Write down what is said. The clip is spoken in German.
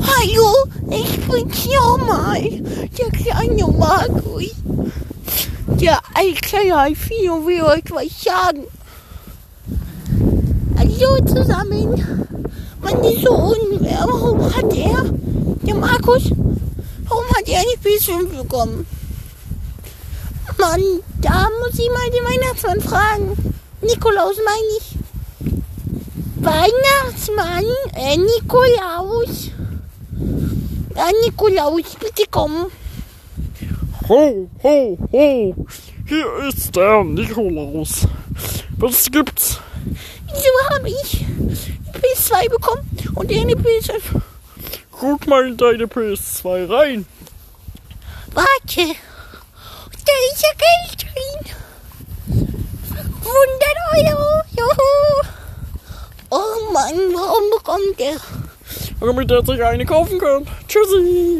Hallo, ich bin's nochmal, der kleine Markus. Der alte Alfio will euch was sagen. Hallo zusammen. Meine Sohn, äh, warum hat er, der Markus, warum hat er nicht bis 5 bekommen? Mann, da muss ich mal den Weihnachtsmann fragen. Nikolaus meine ich. Weihnachtsmann, äh, Nikolaus. Ja, Nikolaus, bitte komm. Ho, ho, ho. Hier ist der Nikolaus. Was gibt's? Wieso habe ich PS2 bekommen und eine PS5? Guck mal in deine PS2 rein. Warte, da ist ja Geld drin. 100 Euro, juhu. Oh Mann, warum bekommt er? Damit er sich eine kaufen kann. Tschüssi.